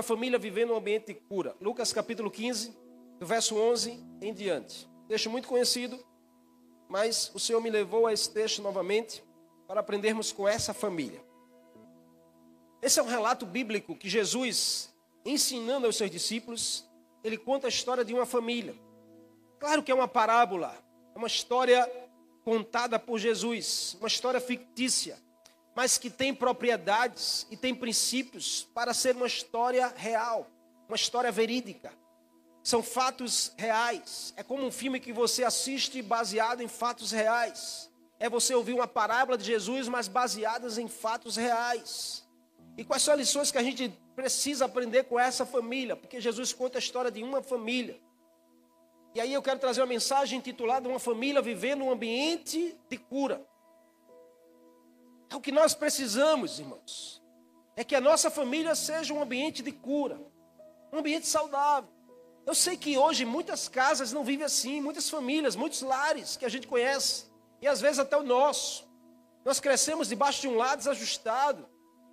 uma família vivendo um ambiente de cura. Lucas capítulo 15, do verso 11 em diante. Texto muito conhecido, mas o Senhor me levou a esse texto novamente para aprendermos com essa família. Esse é um relato bíblico que Jesus, ensinando aos seus discípulos, ele conta a história de uma família. Claro que é uma parábola, é uma história contada por Jesus, uma história fictícia, mas que tem propriedades e tem princípios para ser uma história real, uma história verídica. São fatos reais. É como um filme que você assiste baseado em fatos reais. É você ouvir uma parábola de Jesus, mas baseadas em fatos reais. E quais são as lições que a gente precisa aprender com essa família? Porque Jesus conta a história de uma família. E aí eu quero trazer uma mensagem intitulada Uma família vivendo um ambiente de cura. É o que nós precisamos, irmãos. É que a nossa família seja um ambiente de cura, um ambiente saudável. Eu sei que hoje muitas casas não vivem assim, muitas famílias, muitos lares que a gente conhece, e às vezes até o nosso. Nós crescemos debaixo de um lar desajustado,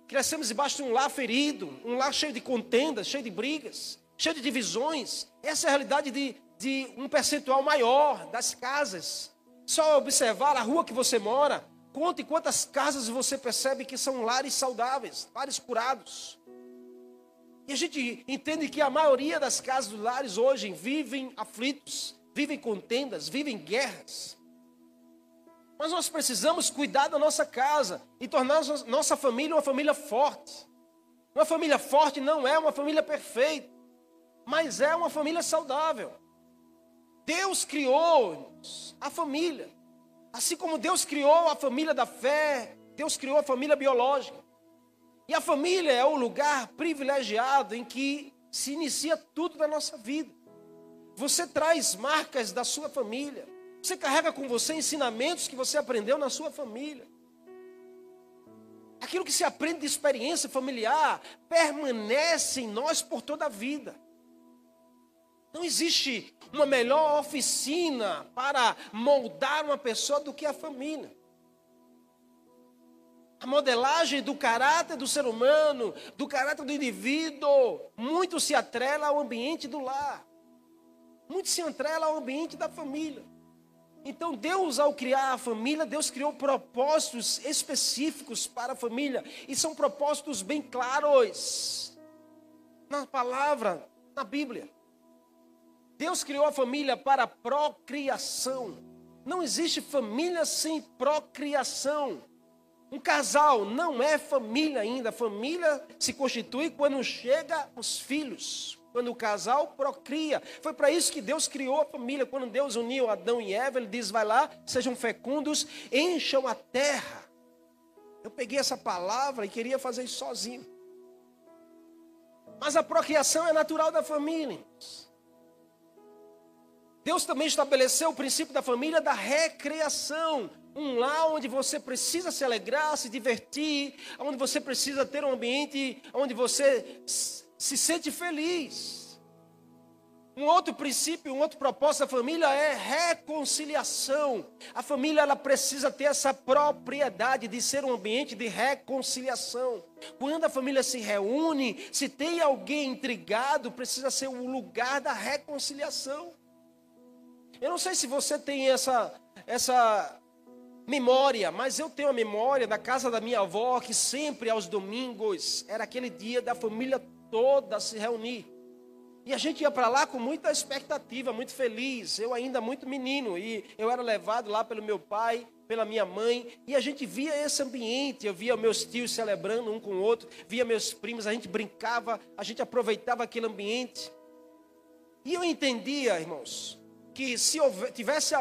crescemos debaixo de um lar ferido, um lar cheio de contendas, cheio de brigas, cheio de divisões. Essa é a realidade de, de um percentual maior das casas. Só observar a rua que você mora, conte quantas casas você percebe que são lares saudáveis, lares curados. E a gente entende que a maioria das casas dos lares hoje vivem aflitos, vivem contendas, vivem guerras. Mas nós precisamos cuidar da nossa casa e tornar nossa família uma família forte. Uma família forte não é uma família perfeita, mas é uma família saudável. Deus criou a família. Assim como Deus criou a família da fé, Deus criou a família biológica. E a família é o lugar privilegiado em que se inicia tudo da nossa vida. Você traz marcas da sua família. Você carrega com você ensinamentos que você aprendeu na sua família. Aquilo que se aprende de experiência familiar permanece em nós por toda a vida. Não existe uma melhor oficina para moldar uma pessoa do que a família. A modelagem do caráter do ser humano, do caráter do indivíduo, muito se atrela ao ambiente do lar. Muito se atrela ao ambiente da família. Então, Deus, ao criar a família, Deus criou propósitos específicos para a família. E são propósitos bem claros na palavra, na Bíblia. Deus criou a família para procriação. Não existe família sem procriação. Um casal não é família ainda. Família se constitui quando chega os filhos. Quando o casal procria. Foi para isso que Deus criou a família. Quando Deus uniu Adão e Eva, Ele diz: vai lá, sejam fecundos, encham a terra. Eu peguei essa palavra e queria fazer isso sozinho. Mas a procriação é natural da família. Deus também estabeleceu o princípio da família da recreação um lar onde você precisa se alegrar, se divertir, onde você precisa ter um ambiente onde você se sente feliz. Um outro princípio, um outro propósito da família é reconciliação. A família ela precisa ter essa propriedade de ser um ambiente de reconciliação. Quando a família se reúne, se tem alguém intrigado, precisa ser o lugar da reconciliação. Eu não sei se você tem essa essa memória, mas eu tenho a memória da casa da minha avó que sempre aos domingos era aquele dia da família toda se reunir. E a gente ia para lá com muita expectativa, muito feliz. Eu ainda muito menino e eu era levado lá pelo meu pai, pela minha mãe, e a gente via esse ambiente, eu via meus tios celebrando um com o outro, via meus primos, a gente brincava, a gente aproveitava aquele ambiente. E eu entendia, irmãos, que se houver, tivesse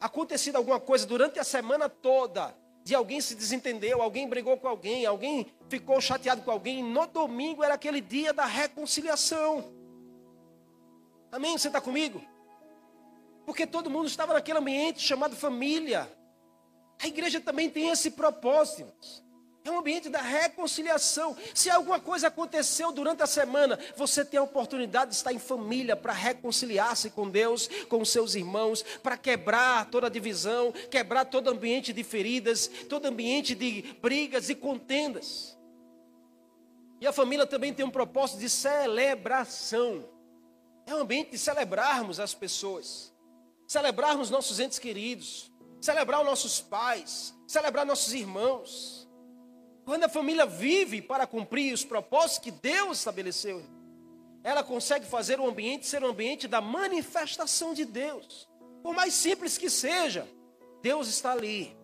acontecido alguma coisa durante a semana toda, de alguém se desentendeu, alguém brigou com alguém, alguém ficou chateado com alguém, no domingo era aquele dia da reconciliação. Amém? Você está comigo? Porque todo mundo estava naquele ambiente chamado família. A igreja também tem esse propósito. É um ambiente da reconciliação. Se alguma coisa aconteceu durante a semana, você tem a oportunidade de estar em família para reconciliar-se com Deus, com seus irmãos, para quebrar toda a divisão, quebrar todo ambiente de feridas, todo ambiente de brigas e contendas. E a família também tem um propósito de celebração. É um ambiente de celebrarmos as pessoas, celebrarmos nossos entes queridos, celebrar os nossos pais, celebrar nossos irmãos. Quando a família vive para cumprir os propósitos que Deus estabeleceu, ela consegue fazer o ambiente ser um ambiente da manifestação de Deus. Por mais simples que seja, Deus está ali.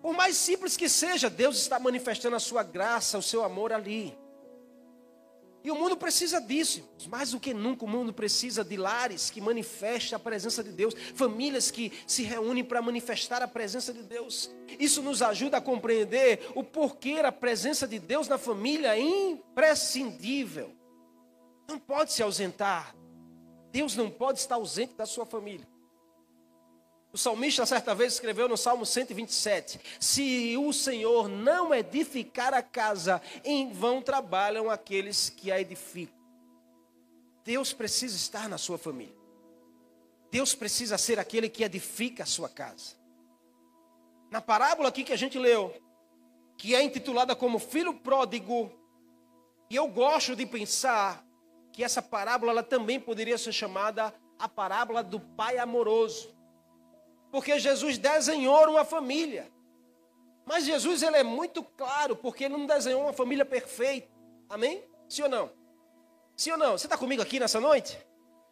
Por mais simples que seja, Deus está manifestando a sua graça, o seu amor ali. E o mundo precisa disso. Mais do que nunca, o mundo precisa de lares que manifestem a presença de Deus, famílias que se reúnem para manifestar a presença de Deus. Isso nos ajuda a compreender o porquê a presença de Deus na família é imprescindível. Não pode se ausentar. Deus não pode estar ausente da sua família. O salmista certa vez escreveu no Salmo 127: Se o Senhor não edificar a casa, em vão trabalham aqueles que a edificam. Deus precisa estar na sua família. Deus precisa ser aquele que edifica a sua casa. Na parábola aqui que a gente leu, que é intitulada como Filho Pródigo, e eu gosto de pensar que essa parábola ela também poderia ser chamada a parábola do pai amoroso. Porque Jesus desenhou uma família. Mas Jesus ele é muito claro, porque ele não desenhou uma família perfeita. Amém? Sim ou não? Sim ou não? Você está comigo aqui nessa noite?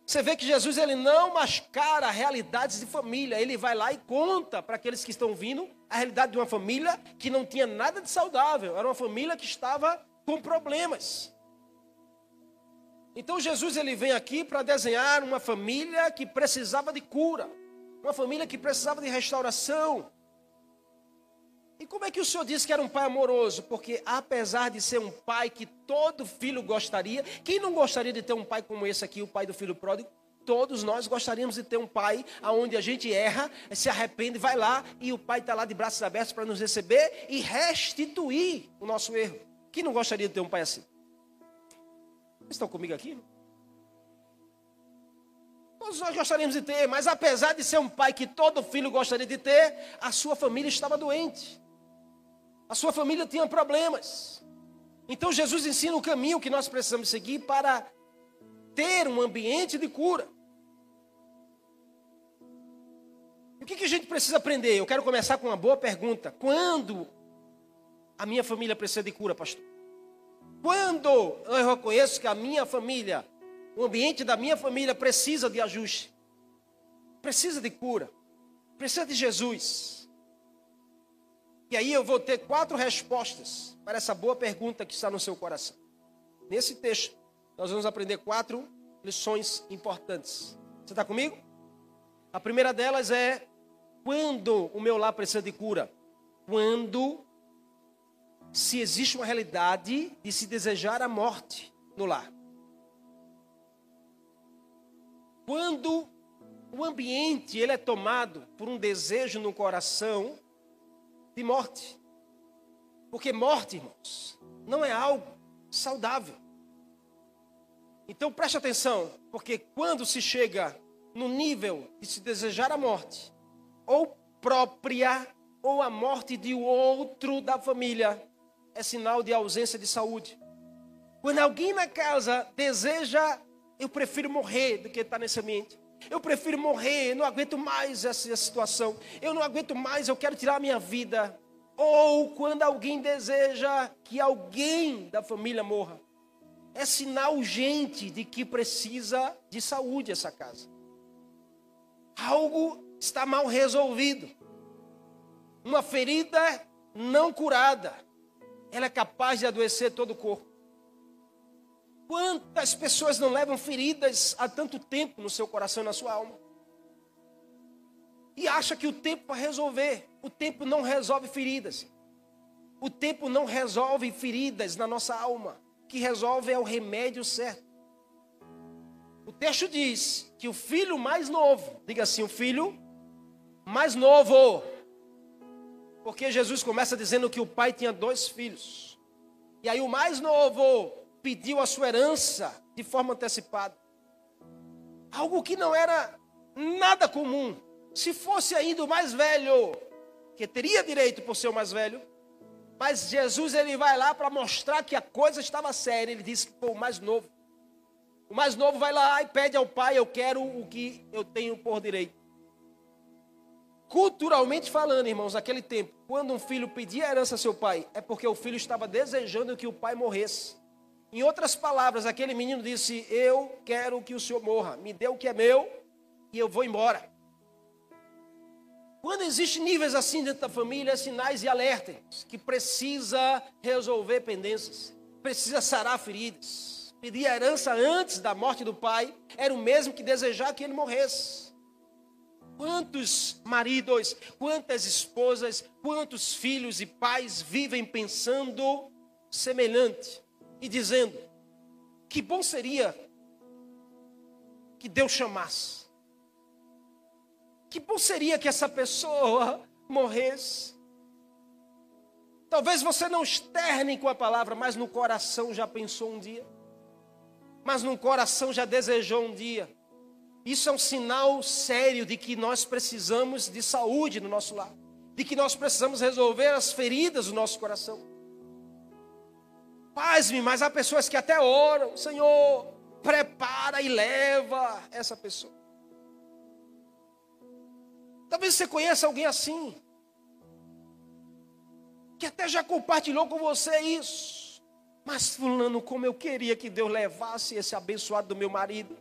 Você vê que Jesus ele não mascara realidades de família. Ele vai lá e conta para aqueles que estão vindo a realidade de uma família que não tinha nada de saudável. Era uma família que estava com problemas. Então Jesus ele vem aqui para desenhar uma família que precisava de cura. Uma família que precisava de restauração. E como é que o senhor disse que era um pai amoroso? Porque apesar de ser um pai que todo filho gostaria, quem não gostaria de ter um pai como esse aqui, o pai do filho pródigo? Todos nós gostaríamos de ter um pai aonde a gente erra, se arrepende, vai lá e o pai está lá de braços abertos para nos receber e restituir o nosso erro. Quem não gostaria de ter um pai assim? Vocês estão comigo aqui? Todos nós gostaríamos de ter, mas apesar de ser um pai que todo filho gostaria de ter, a sua família estava doente. A sua família tinha problemas. Então Jesus ensina o caminho que nós precisamos seguir para ter um ambiente de cura. E o que, que a gente precisa aprender? Eu quero começar com uma boa pergunta. Quando a minha família precisa de cura, pastor? Quando eu reconheço que a minha família o ambiente da minha família precisa de ajuste, precisa de cura, precisa de Jesus. E aí eu vou ter quatro respostas para essa boa pergunta que está no seu coração. Nesse texto, nós vamos aprender quatro lições importantes. Você está comigo? A primeira delas é: quando o meu lar precisa de cura? Quando se existe uma realidade de se desejar a morte no lar. Quando o ambiente ele é tomado por um desejo no coração de morte. Porque morte, irmãos, não é algo saudável. Então preste atenção, porque quando se chega no nível de se desejar a morte, ou própria, ou a morte de outro da família, é sinal de ausência de saúde. Quando alguém na casa deseja eu prefiro morrer do que estar nesse ambiente. Eu prefiro morrer, eu não aguento mais essa situação. Eu não aguento mais, eu quero tirar a minha vida. Ou quando alguém deseja que alguém da família morra. É sinal urgente de que precisa de saúde essa casa. Algo está mal resolvido. Uma ferida não curada. Ela é capaz de adoecer todo o corpo. Quantas pessoas não levam feridas há tanto tempo no seu coração e na sua alma? E acha que o tempo vai resolver. O tempo não resolve feridas. O tempo não resolve feridas na nossa alma. O que resolve é o remédio certo. O texto diz que o filho mais novo, diga assim, o filho mais novo. Porque Jesus começa dizendo que o pai tinha dois filhos. E aí o mais novo pediu a sua herança de forma antecipada. Algo que não era nada comum. Se fosse ainda o mais velho, que teria direito por ser o mais velho, Mas Jesus ele vai lá para mostrar que a coisa estava séria. Ele disse para o mais novo. O mais novo vai lá e pede ao pai: Eu quero o que eu tenho por direito. Culturalmente falando, irmãos, naquele tempo, quando um filho pedia herança a seu pai, é porque o filho estava desejando que o pai morresse. Em outras palavras, aquele menino disse: Eu quero que o senhor morra, me dê o que é meu e eu vou embora. Quando existem níveis assim dentro da família, sinais e alertas que precisa resolver pendências, precisa sarar feridas. Pedir a herança antes da morte do pai era o mesmo que desejar que ele morresse. Quantos maridos, quantas esposas, quantos filhos e pais vivem pensando semelhante e dizendo: que bom seria que Deus chamasse que bom seria que essa pessoa morresse. Talvez você não externe com a palavra, mas no coração já pensou um dia. Mas no coração já desejou um dia. Isso é um sinal sério de que nós precisamos de saúde no nosso lar. De que nós precisamos resolver as feridas do nosso coração. Paz-me, mas há pessoas que até oram, Senhor, prepara e leva essa pessoa. Talvez você conheça alguém assim. Que até já compartilhou com você isso. Mas fulano, como eu queria que Deus levasse esse abençoado do meu marido.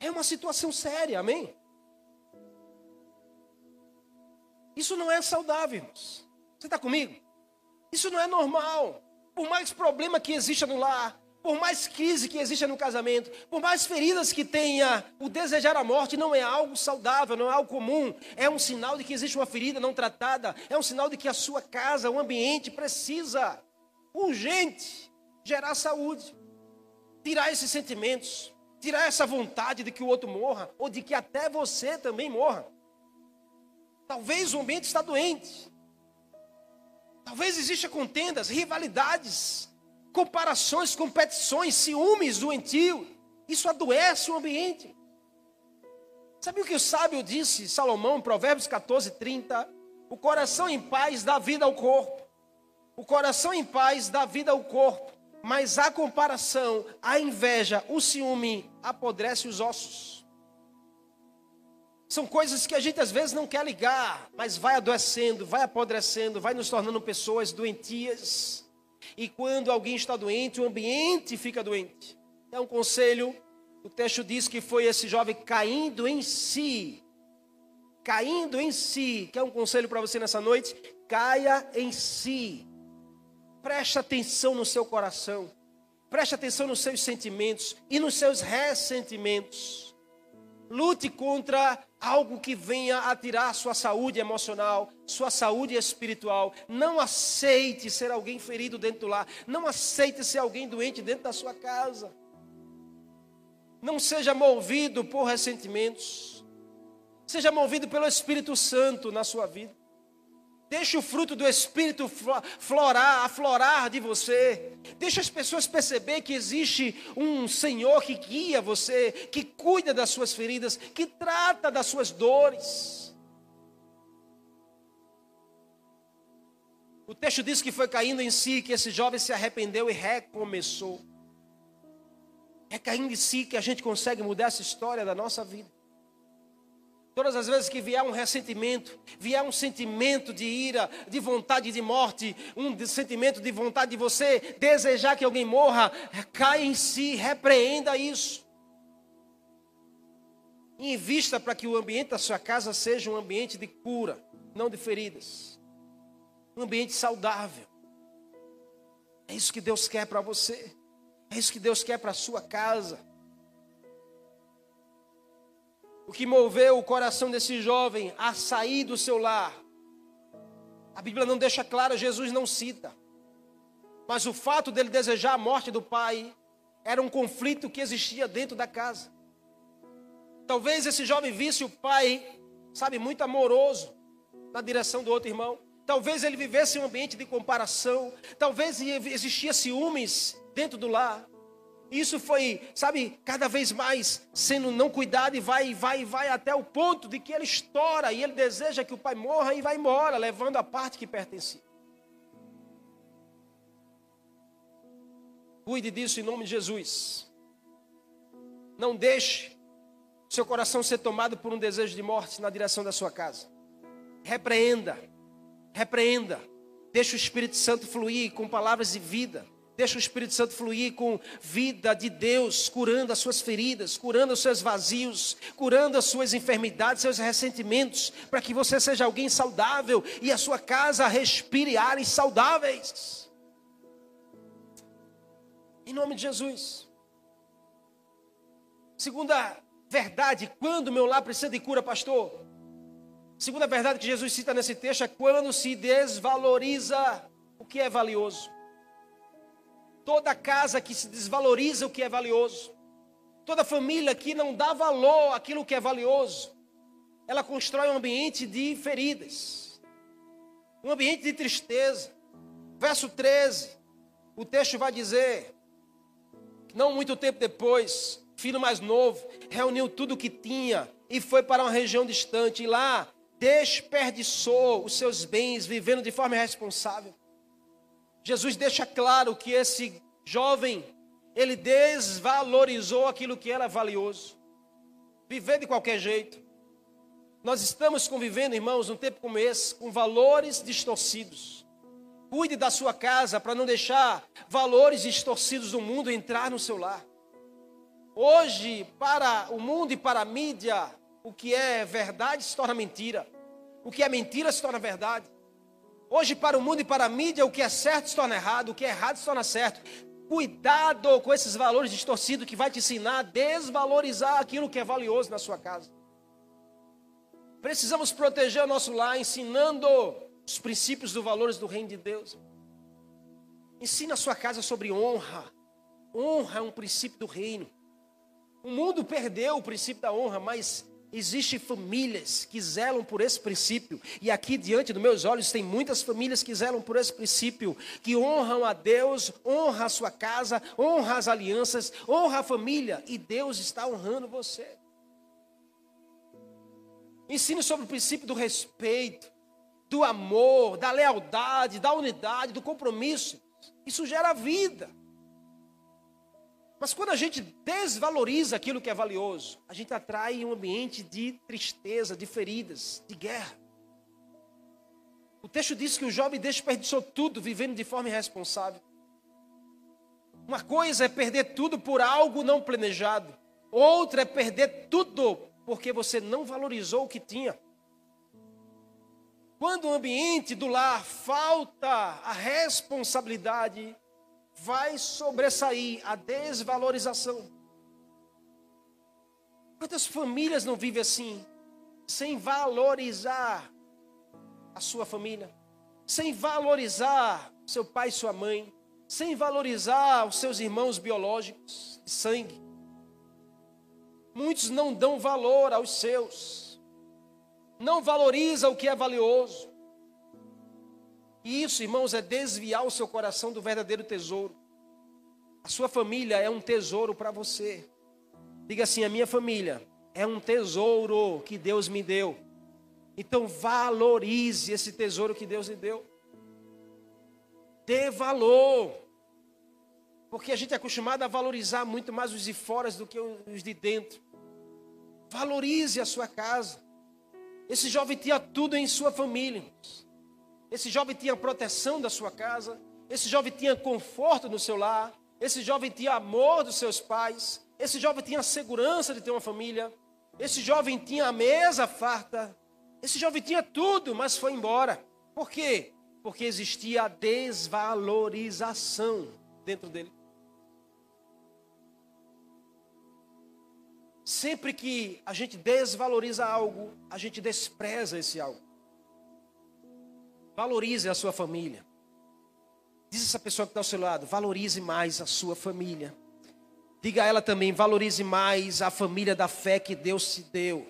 É uma situação séria, amém? Isso não é saudável, irmãos. Você está comigo? Isso não é normal. Por mais problema que exista no lar, por mais crise que exista no casamento, por mais feridas que tenha, o desejar a morte não é algo saudável, não é algo comum. É um sinal de que existe uma ferida não tratada. É um sinal de que a sua casa, o ambiente precisa, urgente, gerar saúde. Tirar esses sentimentos, tirar essa vontade de que o outro morra, ou de que até você também morra. Talvez o ambiente está doente. Talvez exista contendas, rivalidades, comparações, competições, ciúmes doentio. Isso adoece o ambiente. Sabe o que o sábio disse, Salomão, em Provérbios 14, 30? O coração em paz dá vida ao corpo. O coração em paz dá vida ao corpo. Mas a comparação, a inveja, o ciúme apodrece os ossos. São coisas que a gente às vezes não quer ligar, mas vai adoecendo, vai apodrecendo, vai nos tornando pessoas doentias. E quando alguém está doente, o ambiente fica doente. É um conselho. O texto diz que foi esse jovem caindo em si. Caindo em si. Quer um conselho para você nessa noite? Caia em si. Preste atenção no seu coração. Preste atenção nos seus sentimentos e nos seus ressentimentos. Lute contra algo que venha a tirar sua saúde emocional, sua saúde espiritual. Não aceite ser alguém ferido dentro do lar. Não aceite ser alguém doente dentro da sua casa. Não seja movido por ressentimentos. Seja movido pelo Espírito Santo na sua vida. Deixe o fruto do Espírito florar, aflorar de você. Deixe as pessoas perceber que existe um Senhor que guia você, que cuida das suas feridas, que trata das suas dores. O texto diz que foi caindo em si, que esse jovem se arrependeu e recomeçou. É caindo em si que a gente consegue mudar essa história da nossa vida. Todas as vezes que vier um ressentimento, vier um sentimento de ira, de vontade de morte, um sentimento de vontade de você desejar que alguém morra, caia em si, repreenda isso. Invista para que o ambiente da sua casa seja um ambiente de cura, não de feridas. Um ambiente saudável. É isso que Deus quer para você. É isso que Deus quer para a sua casa. O que moveu o coração desse jovem a sair do seu lar. A Bíblia não deixa claro, Jesus não cita. Mas o fato dele desejar a morte do pai era um conflito que existia dentro da casa. Talvez esse jovem visse o pai, sabe, muito amoroso na direção do outro irmão. Talvez ele vivesse um ambiente de comparação. Talvez existia ciúmes dentro do lar. Isso foi, sabe, cada vez mais sendo não cuidado e vai, vai, vai até o ponto de que ele estoura e ele deseja que o pai morra e vai embora, levando a parte que pertencia. Cuide disso em nome de Jesus. Não deixe seu coração ser tomado por um desejo de morte na direção da sua casa. Repreenda, repreenda. Deixe o Espírito Santo fluir com palavras de vida. Deixa o Espírito Santo fluir com vida de Deus, curando as suas feridas, curando os seus vazios, curando as suas enfermidades, seus ressentimentos, para que você seja alguém saudável e a sua casa respire ares saudáveis. Em nome de Jesus. Segunda verdade, quando meu lar precisa de cura, pastor? Segunda verdade que Jesus cita nesse texto é quando se desvaloriza o que é valioso. Toda casa que se desvaloriza o que é valioso, toda família que não dá valor àquilo que é valioso, ela constrói um ambiente de feridas, um ambiente de tristeza. Verso 13, o texto vai dizer: não muito tempo depois, filho mais novo reuniu tudo o que tinha e foi para uma região distante, e lá desperdiçou os seus bens, vivendo de forma irresponsável. Jesus deixa claro que esse jovem, ele desvalorizou aquilo que era valioso. Viver de qualquer jeito. Nós estamos convivendo, irmãos, num tempo como esse, com valores distorcidos. Cuide da sua casa para não deixar valores distorcidos do mundo entrar no seu lar. Hoje, para o mundo e para a mídia, o que é verdade se torna mentira. O que é mentira se torna verdade. Hoje, para o mundo e para a mídia, o que é certo se torna errado, o que é errado se torna certo. Cuidado com esses valores distorcidos que vai te ensinar a desvalorizar aquilo que é valioso na sua casa. Precisamos proteger o nosso lar ensinando os princípios dos valores do reino de Deus. Ensina a sua casa sobre honra. Honra é um princípio do reino. O mundo perdeu o princípio da honra, mas Existem famílias que zelam por esse princípio, e aqui diante dos meus olhos tem muitas famílias que zelam por esse princípio, que honram a Deus, honra a sua casa, honra as alianças, honra a família, e Deus está honrando você. Ensine sobre o princípio do respeito, do amor, da lealdade, da unidade, do compromisso. Isso gera vida. Mas quando a gente desvaloriza aquilo que é valioso, a gente atrai um ambiente de tristeza, de feridas, de guerra. O texto diz que o jovem desperdiçou tudo vivendo de forma irresponsável. Uma coisa é perder tudo por algo não planejado, outra é perder tudo porque você não valorizou o que tinha. Quando o ambiente do lar falta a responsabilidade, vai sobressair a desvalorização. Quantas famílias não vivem assim, sem valorizar a sua família, sem valorizar seu pai e sua mãe, sem valorizar os seus irmãos biológicos de sangue. Muitos não dão valor aos seus, não valoriza o que é valioso. E isso, irmãos, é desviar o seu coração do verdadeiro tesouro. A sua família é um tesouro para você. Diga assim: a minha família é um tesouro que Deus me deu. Então valorize esse tesouro que Deus lhe deu. Dê valor. Porque a gente é acostumado a valorizar muito mais os de fora do que os de dentro. Valorize a sua casa. Esse jovem tinha tudo em sua família. Esse jovem tinha proteção da sua casa. Esse jovem tinha conforto no seu lar. Esse jovem tinha amor dos seus pais. Esse jovem tinha segurança de ter uma família. Esse jovem tinha a mesa farta. Esse jovem tinha tudo, mas foi embora. Por quê? Porque existia a desvalorização dentro dele. Sempre que a gente desvaloriza algo, a gente despreza esse algo. Valorize a sua família. Diz essa pessoa que está ao seu lado: valorize mais a sua família. Diga a ela também: valorize mais a família da fé que Deus te deu.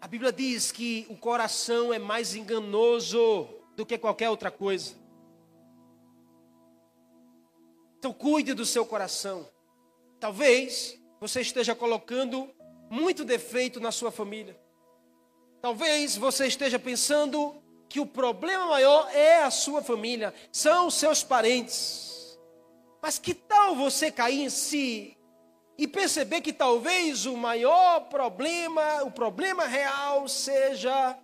A Bíblia diz que o coração é mais enganoso do que qualquer outra coisa. Então cuide do seu coração. Talvez você esteja colocando muito defeito na sua família. Talvez você esteja pensando que o problema maior é a sua família, são os seus parentes. Mas que tal você cair em si e perceber que talvez o maior problema, o problema real seja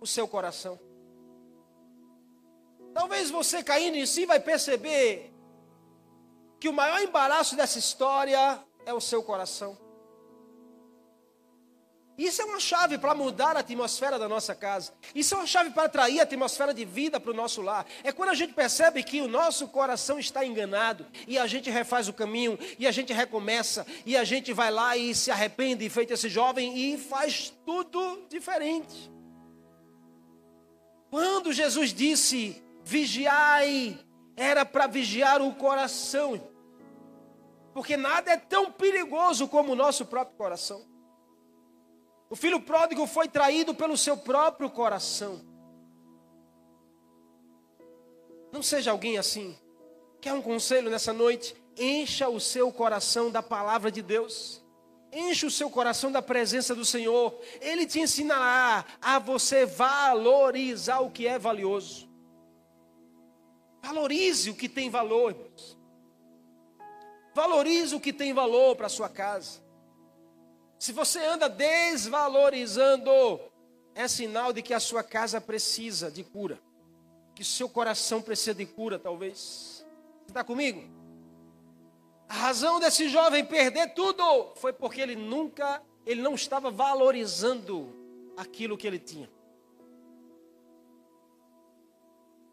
o seu coração? Talvez você caindo em si vai perceber que o maior embaraço dessa história é o seu coração. Isso é uma chave para mudar a atmosfera da nossa casa. Isso é uma chave para atrair a atmosfera de vida para o nosso lar. É quando a gente percebe que o nosso coração está enganado e a gente refaz o caminho e a gente recomeça e a gente vai lá e se arrepende, feito esse jovem, e faz tudo diferente. Quando Jesus disse: vigiai, era para vigiar o coração. Porque nada é tão perigoso como o nosso próprio coração. O filho pródigo foi traído pelo seu próprio coração. Não seja alguém assim. Quer um conselho nessa noite? Encha o seu coração da palavra de Deus. Enche o seu coração da presença do Senhor. Ele te ensinará a você valorizar o que é valioso. Valorize o que tem valor, irmãos. Valorize o que tem valor para a sua casa. Se você anda desvalorizando, é sinal de que a sua casa precisa de cura. Que seu coração precisa de cura, talvez. Está comigo? A razão desse jovem perder tudo foi porque ele nunca, ele não estava valorizando aquilo que ele tinha.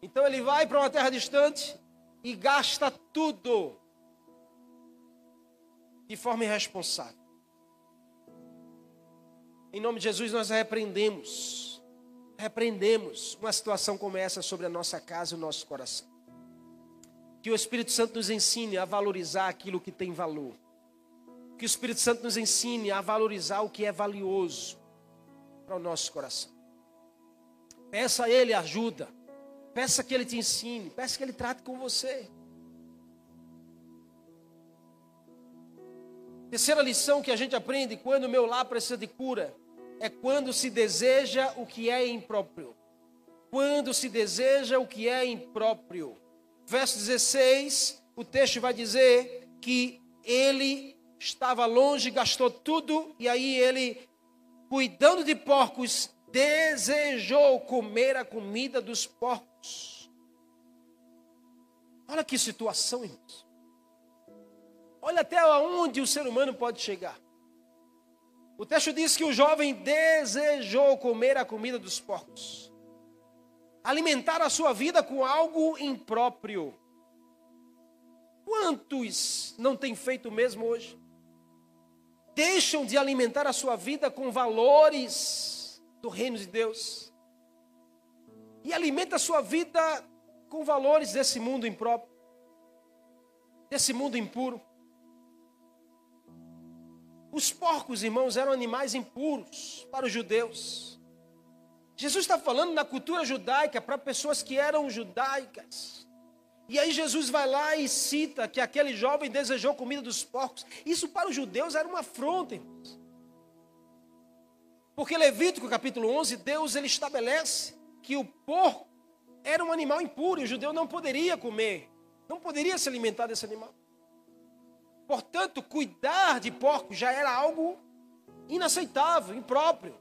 Então ele vai para uma terra distante e gasta tudo de forma irresponsável. Em nome de Jesus, nós repreendemos, repreendemos uma situação como essa sobre a nossa casa e o nosso coração. Que o Espírito Santo nos ensine a valorizar aquilo que tem valor. Que o Espírito Santo nos ensine a valorizar o que é valioso para o nosso coração. Peça a Ele ajuda. Peça que Ele te ensine. Peça que Ele trate com você. Terceira lição que a gente aprende quando o meu lar precisa de cura é quando se deseja o que é impróprio. Quando se deseja o que é impróprio. Verso 16, o texto vai dizer que ele estava longe, gastou tudo, e aí ele, cuidando de porcos, desejou comer a comida dos porcos. Olha que situação, irmãos. Olha até onde o ser humano pode chegar. O texto diz que o jovem desejou comer a comida dos porcos, alimentar a sua vida com algo impróprio. Quantos não têm feito o mesmo hoje? Deixam de alimentar a sua vida com valores do reino de Deus e alimenta a sua vida com valores desse mundo impróprio, desse mundo impuro. Os porcos, irmãos, eram animais impuros para os judeus. Jesus está falando na cultura judaica para pessoas que eram judaicas. E aí Jesus vai lá e cita que aquele jovem desejou comida dos porcos. Isso para os judeus era uma afronta, irmãos. Porque Levítico capítulo 11, Deus ele estabelece que o porco era um animal impuro e o judeu não poderia comer, não poderia se alimentar desse animal. Portanto, cuidar de porcos já era algo inaceitável, impróprio.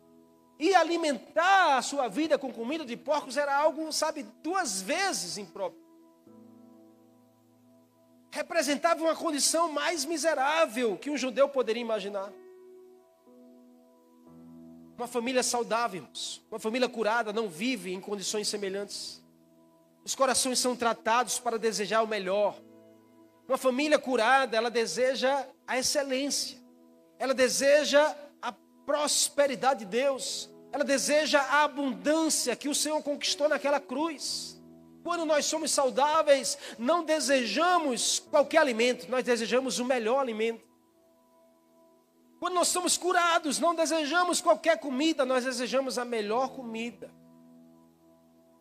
E alimentar a sua vida com comida de porcos era algo, sabe, duas vezes impróprio. Representava uma condição mais miserável que um judeu poderia imaginar. Uma família saudável, uma família curada não vive em condições semelhantes. Os corações são tratados para desejar o melhor. Uma família curada, ela deseja a excelência, ela deseja a prosperidade de Deus, ela deseja a abundância que o Senhor conquistou naquela cruz. Quando nós somos saudáveis, não desejamos qualquer alimento, nós desejamos o melhor alimento. Quando nós somos curados, não desejamos qualquer comida, nós desejamos a melhor comida.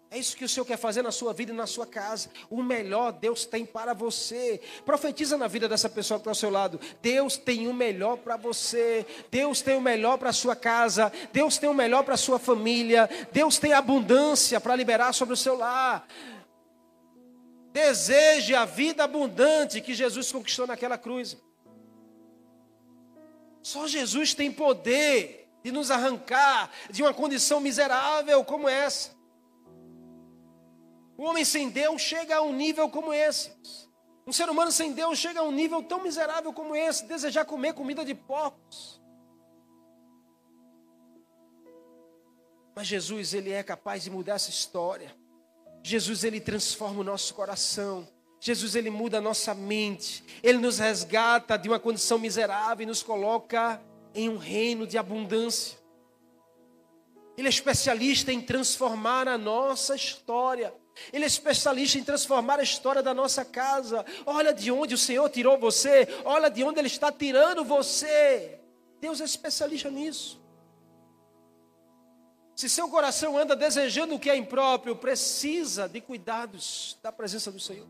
É isso que o Senhor quer fazer na sua vida e na sua casa. O melhor Deus tem para você. Profetiza na vida dessa pessoa que está ao seu lado. Deus tem o melhor para você. Deus tem o melhor para a sua casa. Deus tem o melhor para a sua família. Deus tem abundância para liberar sobre o seu lar. Deseje a vida abundante que Jesus conquistou naquela cruz. Só Jesus tem poder de nos arrancar de uma condição miserável como essa. O homem sem Deus chega a um nível como esse. Um ser humano sem Deus chega a um nível tão miserável como esse, desejar comer comida de porcos. Mas Jesus, ele é capaz de mudar essa história. Jesus ele transforma o nosso coração. Jesus ele muda a nossa mente. Ele nos resgata de uma condição miserável e nos coloca em um reino de abundância. Ele é especialista em transformar a nossa história. Ele é especialista em transformar a história da nossa casa. Olha de onde o Senhor tirou você. Olha de onde Ele está tirando você. Deus é especialista nisso. Se seu coração anda desejando o que é impróprio, precisa de cuidados da presença do Senhor.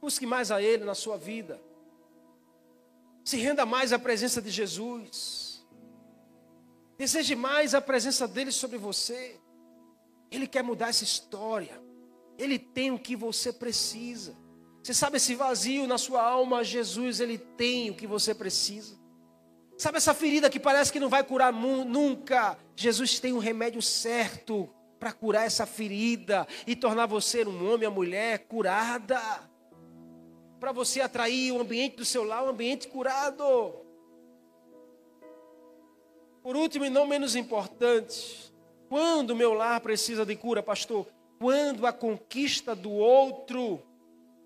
Busque mais a Ele na sua vida. Se renda mais à presença de Jesus. Deseje mais a presença dEle sobre você. Ele quer mudar essa história. Ele tem o que você precisa. Você sabe esse vazio na sua alma, Jesus, ele tem o que você precisa. Sabe essa ferida que parece que não vai curar nunca? Jesus tem um remédio certo para curar essa ferida e tornar você um homem ou mulher curada. Para você atrair o ambiente do seu lar, um ambiente curado. Por último e não menos importante, quando meu lar precisa de cura, pastor? Quando a conquista do outro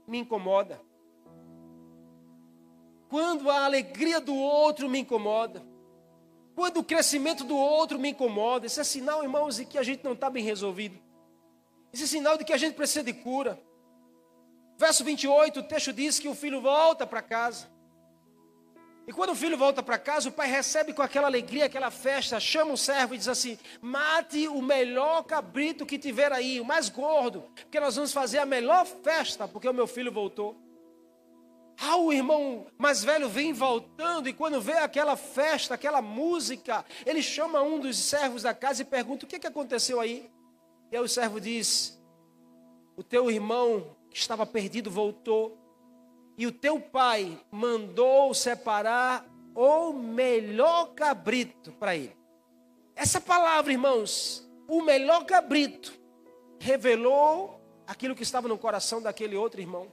me incomoda. Quando a alegria do outro me incomoda. Quando o crescimento do outro me incomoda. Isso é sinal, irmãos, de que a gente não está bem resolvido. Isso é sinal de que a gente precisa de cura. Verso 28, o texto diz que o filho volta para casa. E quando o filho volta para casa, o pai recebe com aquela alegria, aquela festa, chama o servo e diz assim: mate o melhor cabrito que tiver aí, o mais gordo, porque nós vamos fazer a melhor festa, porque o meu filho voltou. Ah, o irmão mais velho vem voltando e quando vê aquela festa, aquela música, ele chama um dos servos da casa e pergunta: O que, que aconteceu aí? E aí o servo diz: O teu irmão que estava perdido voltou, e o teu pai mandou separar o melhor cabrito para ele. Essa palavra, irmãos, o melhor cabrito, revelou aquilo que estava no coração daquele outro irmão.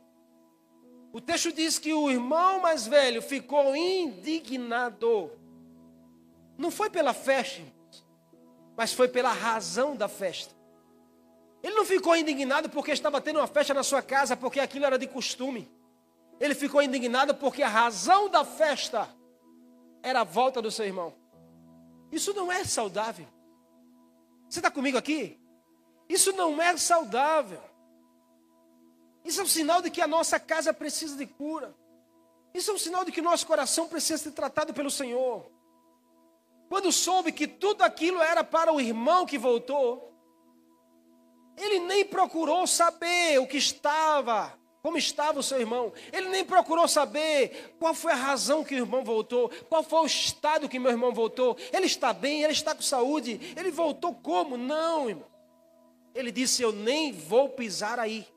O texto diz que o irmão mais velho ficou indignado. Não foi pela festa, mas foi pela razão da festa. Ele não ficou indignado porque estava tendo uma festa na sua casa, porque aquilo era de costume. Ele ficou indignado porque a razão da festa era a volta do seu irmão. Isso não é saudável. Você está comigo aqui? Isso não é saudável. Isso é um sinal de que a nossa casa precisa de cura. Isso é um sinal de que o nosso coração precisa ser tratado pelo Senhor. Quando soube que tudo aquilo era para o irmão que voltou, ele nem procurou saber o que estava, como estava o seu irmão. Ele nem procurou saber qual foi a razão que o irmão voltou, qual foi o estado que meu irmão voltou. Ele está bem, ele está com saúde. Ele voltou como? Não, irmão. Ele disse: Eu nem vou pisar aí.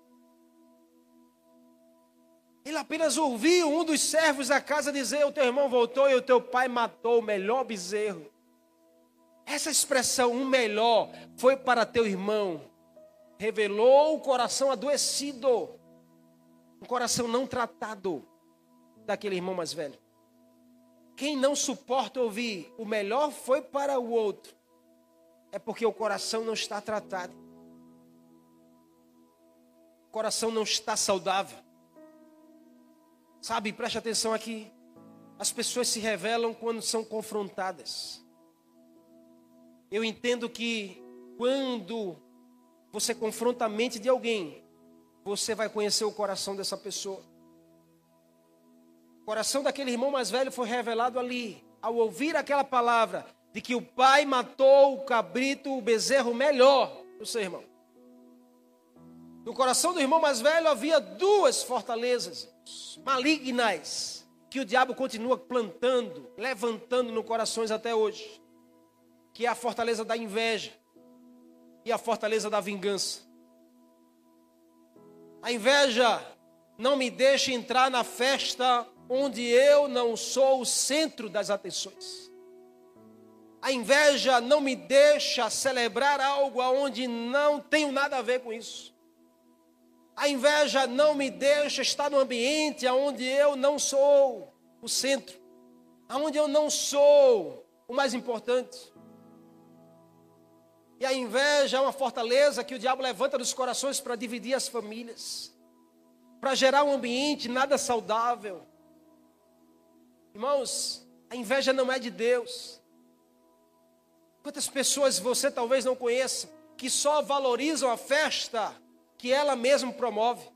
Ele apenas ouviu um dos servos da casa dizer: O teu irmão voltou e o teu pai matou o melhor bezerro. Essa expressão, um melhor, foi para teu irmão. Revelou o coração adoecido, um coração não tratado daquele irmão mais velho. Quem não suporta ouvir o melhor foi para o outro, é porque o coração não está tratado. O coração não está saudável. Sabe, preste atenção aqui. As pessoas se revelam quando são confrontadas. Eu entendo que quando você confronta a mente de alguém, você vai conhecer o coração dessa pessoa. O coração daquele irmão mais velho foi revelado ali, ao ouvir aquela palavra de que o pai matou o cabrito, o bezerro melhor. Você, irmão. No coração do irmão mais velho havia duas fortalezas malignas que o diabo continua plantando, levantando no corações até hoje, que é a fortaleza da inveja e a fortaleza da vingança. A inveja não me deixa entrar na festa onde eu não sou o centro das atenções. A inveja não me deixa celebrar algo aonde não tenho nada a ver com isso. A inveja não me deixa estar no ambiente onde eu não sou o centro, onde eu não sou o mais importante. E a inveja é uma fortaleza que o diabo levanta dos corações para dividir as famílias, para gerar um ambiente nada saudável. Irmãos, a inveja não é de Deus. Quantas pessoas você talvez não conheça que só valorizam a festa que ela mesma promove,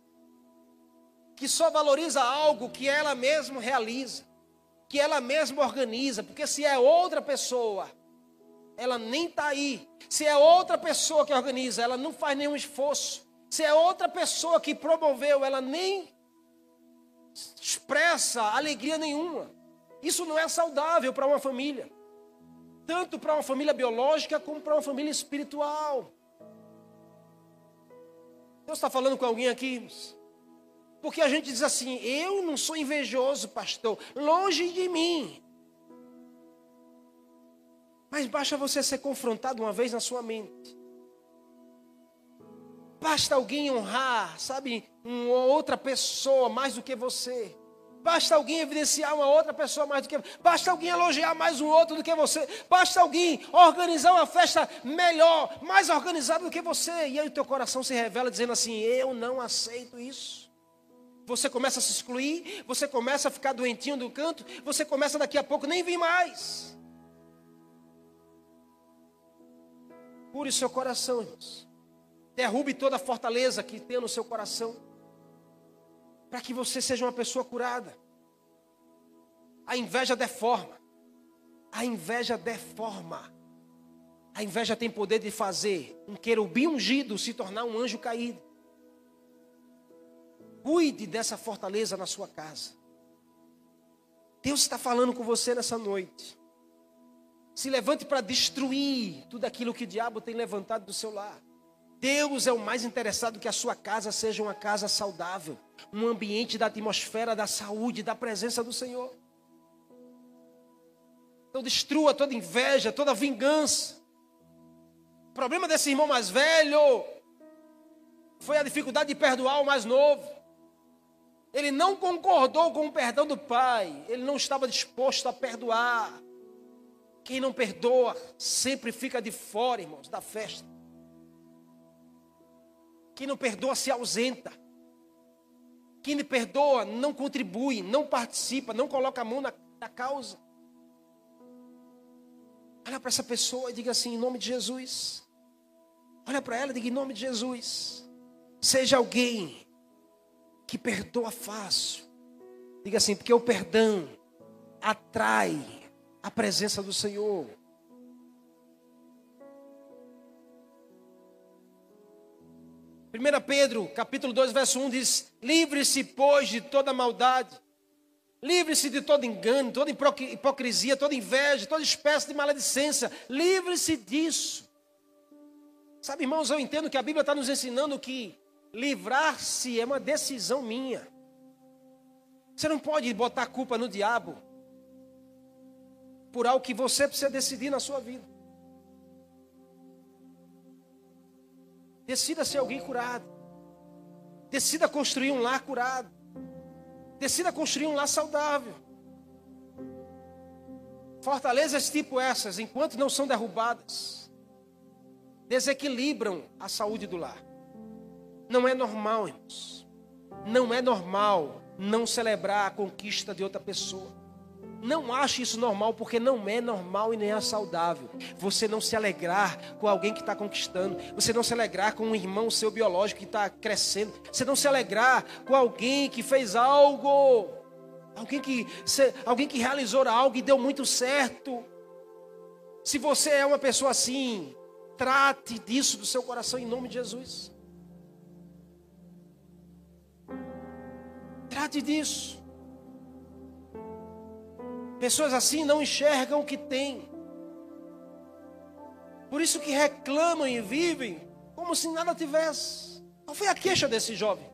que só valoriza algo que ela mesma realiza, que ela mesma organiza, porque se é outra pessoa, ela nem está aí. Se é outra pessoa que organiza, ela não faz nenhum esforço. Se é outra pessoa que promoveu, ela nem expressa alegria nenhuma. Isso não é saudável para uma família, tanto para uma família biológica como para uma família espiritual. Deus está falando com alguém aqui? Porque a gente diz assim: eu não sou invejoso, pastor, longe de mim. Mas basta você ser confrontado uma vez na sua mente. Basta alguém honrar, sabe, uma outra pessoa mais do que você. Basta alguém evidenciar uma outra pessoa mais do que você. Basta alguém elogiar mais um outro do que você. Basta alguém organizar uma festa melhor, mais organizada do que você. E aí o teu coração se revela dizendo assim: Eu não aceito isso. Você começa a se excluir, você começa a ficar doentinho do canto, você começa daqui a pouco nem vir mais. Cure seu coração, irmãos. Derrube toda a fortaleza que tem no seu coração para que você seja uma pessoa curada. A inveja deforma. A inveja deforma. A inveja tem poder de fazer um querubim ungido se tornar um anjo caído. Cuide dessa fortaleza na sua casa. Deus está falando com você nessa noite. Se levante para destruir tudo aquilo que o diabo tem levantado do seu lar. Deus é o mais interessado que a sua casa seja uma casa saudável, um ambiente da atmosfera da saúde, da presença do Senhor. Então destrua toda inveja, toda vingança. O problema desse irmão mais velho foi a dificuldade de perdoar o mais novo. Ele não concordou com o perdão do pai, ele não estava disposto a perdoar. Quem não perdoa sempre fica de fora, irmãos, da festa. Quem não perdoa se ausenta. Quem não perdoa não contribui, não participa, não coloca a mão na, na causa. Olha para essa pessoa e diga assim, em nome de Jesus. Olha para ela e diga em nome de Jesus. Seja alguém que perdoa fácil. Diga assim, porque o perdão atrai a presença do Senhor. 1 Pedro, capítulo 2, verso 1 diz: Livre-se, pois, de toda maldade. Livre-se de todo engano, toda hipocrisia, toda inveja, toda espécie de maledicência. Livre-se disso. Sabe, irmãos, eu entendo que a Bíblia está nos ensinando que livrar-se é uma decisão minha. Você não pode botar culpa no diabo por algo que você precisa decidir na sua vida. Decida ser alguém curado. Decida construir um lar curado. Decida construir um lar saudável. Fortalezas tipo essas, enquanto não são derrubadas, desequilibram a saúde do lar. Não é normal, irmãos. Não é normal não celebrar a conquista de outra pessoa. Não ache isso normal, porque não é normal e nem é saudável. Você não se alegrar com alguém que está conquistando. Você não se alegrar com um irmão seu biológico que está crescendo. Você não se alegrar com alguém que fez algo. Alguém que, alguém que realizou algo e deu muito certo. Se você é uma pessoa assim, Trate disso do seu coração em nome de Jesus. Trate disso. Pessoas assim não enxergam o que têm. Por isso que reclamam e vivem como se nada tivesse. Qual foi a queixa desse jovem?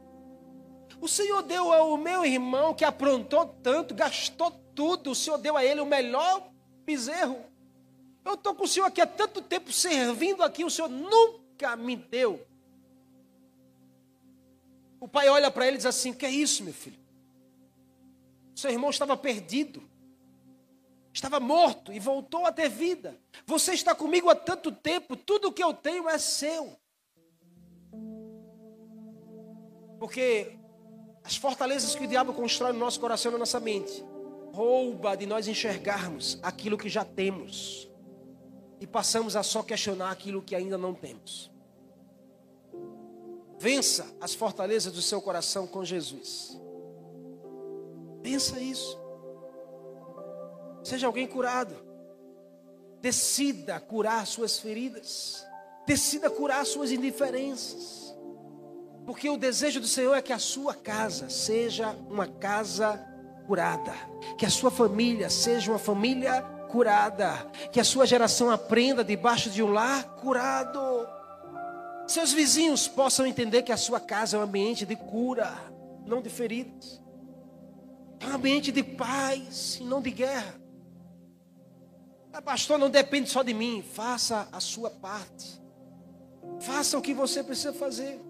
O Senhor deu ao meu irmão que aprontou tanto, gastou tudo, o Senhor deu a ele o melhor bezerro. Eu estou com o Senhor aqui há tanto tempo servindo aqui, o Senhor nunca me deu. O pai olha para ele e diz assim: Que é isso, meu filho? Seu irmão estava perdido, estava morto e voltou a ter vida. Você está comigo há tanto tempo, tudo que eu tenho é seu. Porque as fortalezas que o diabo constrói no nosso coração e na nossa mente rouba de nós enxergarmos aquilo que já temos e passamos a só questionar aquilo que ainda não temos. Vença as fortalezas do seu coração com Jesus. Pensa isso. Seja alguém curado. Decida curar suas feridas. Decida curar suas indiferenças. Porque o desejo do Senhor é que a sua casa seja uma casa curada. Que a sua família seja uma família curada. Que a sua geração aprenda debaixo de um lar curado. Seus vizinhos possam entender que a sua casa é um ambiente de cura, não de feridas. É um ambiente de paz e não de guerra. Ah, pastor, não depende só de mim. Faça a sua parte. Faça o que você precisa fazer.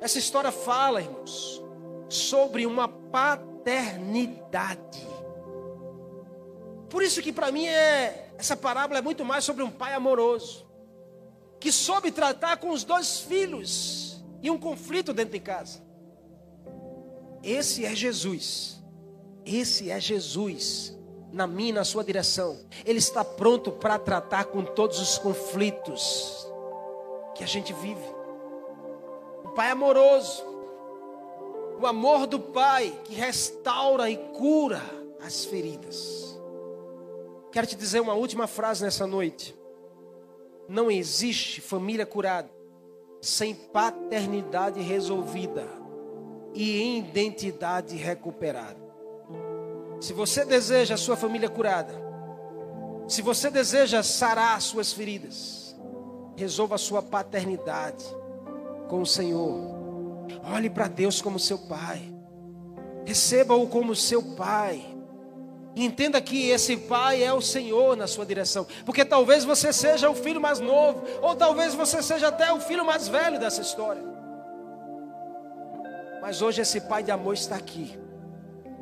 Essa história fala, irmãos, sobre uma paternidade. Por isso que para mim é essa parábola é muito mais sobre um pai amoroso que soube tratar com os dois filhos e um conflito dentro de casa. Esse é Jesus. Esse é Jesus na minha na sua direção. Ele está pronto para tratar com todos os conflitos que a gente vive. O Pai amoroso, o amor do Pai que restaura e cura as feridas. Quero te dizer uma última frase nessa noite. Não existe família curada sem paternidade resolvida e identidade recuperada. Se você deseja a sua família curada, se você deseja sarar suas feridas, resolva a sua paternidade com o Senhor. Olhe para Deus como seu pai. Receba-o como seu pai. E entenda que esse pai é o Senhor na sua direção. Porque talvez você seja o filho mais novo, ou talvez você seja até o filho mais velho dessa história. Mas hoje esse pai de amor está aqui.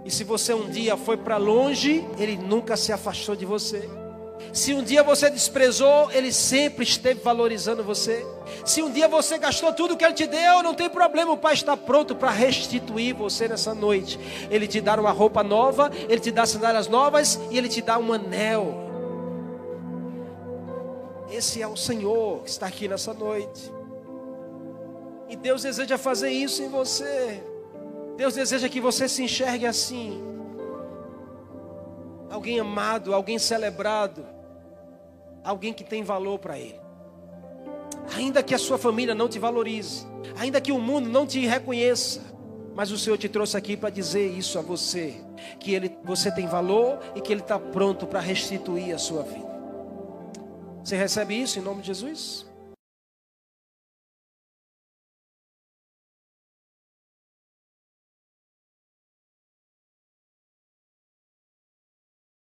E se você um dia foi para longe, ele nunca se afastou de você. Se um dia você desprezou, ele sempre esteve valorizando você. Se um dia você gastou tudo que ele te deu, não tem problema, o Pai está pronto para restituir você nessa noite. Ele te dá uma roupa nova, ele te dá sandálias novas e ele te dá um anel. Esse é o Senhor que está aqui nessa noite. E Deus deseja fazer isso em você. Deus deseja que você se enxergue assim. Alguém amado, alguém celebrado, alguém que tem valor para Ele. Ainda que a sua família não te valorize, ainda que o mundo não te reconheça, mas o Senhor te trouxe aqui para dizer isso a você: que ele, você tem valor e que Ele está pronto para restituir a sua vida. Você recebe isso em nome de Jesus?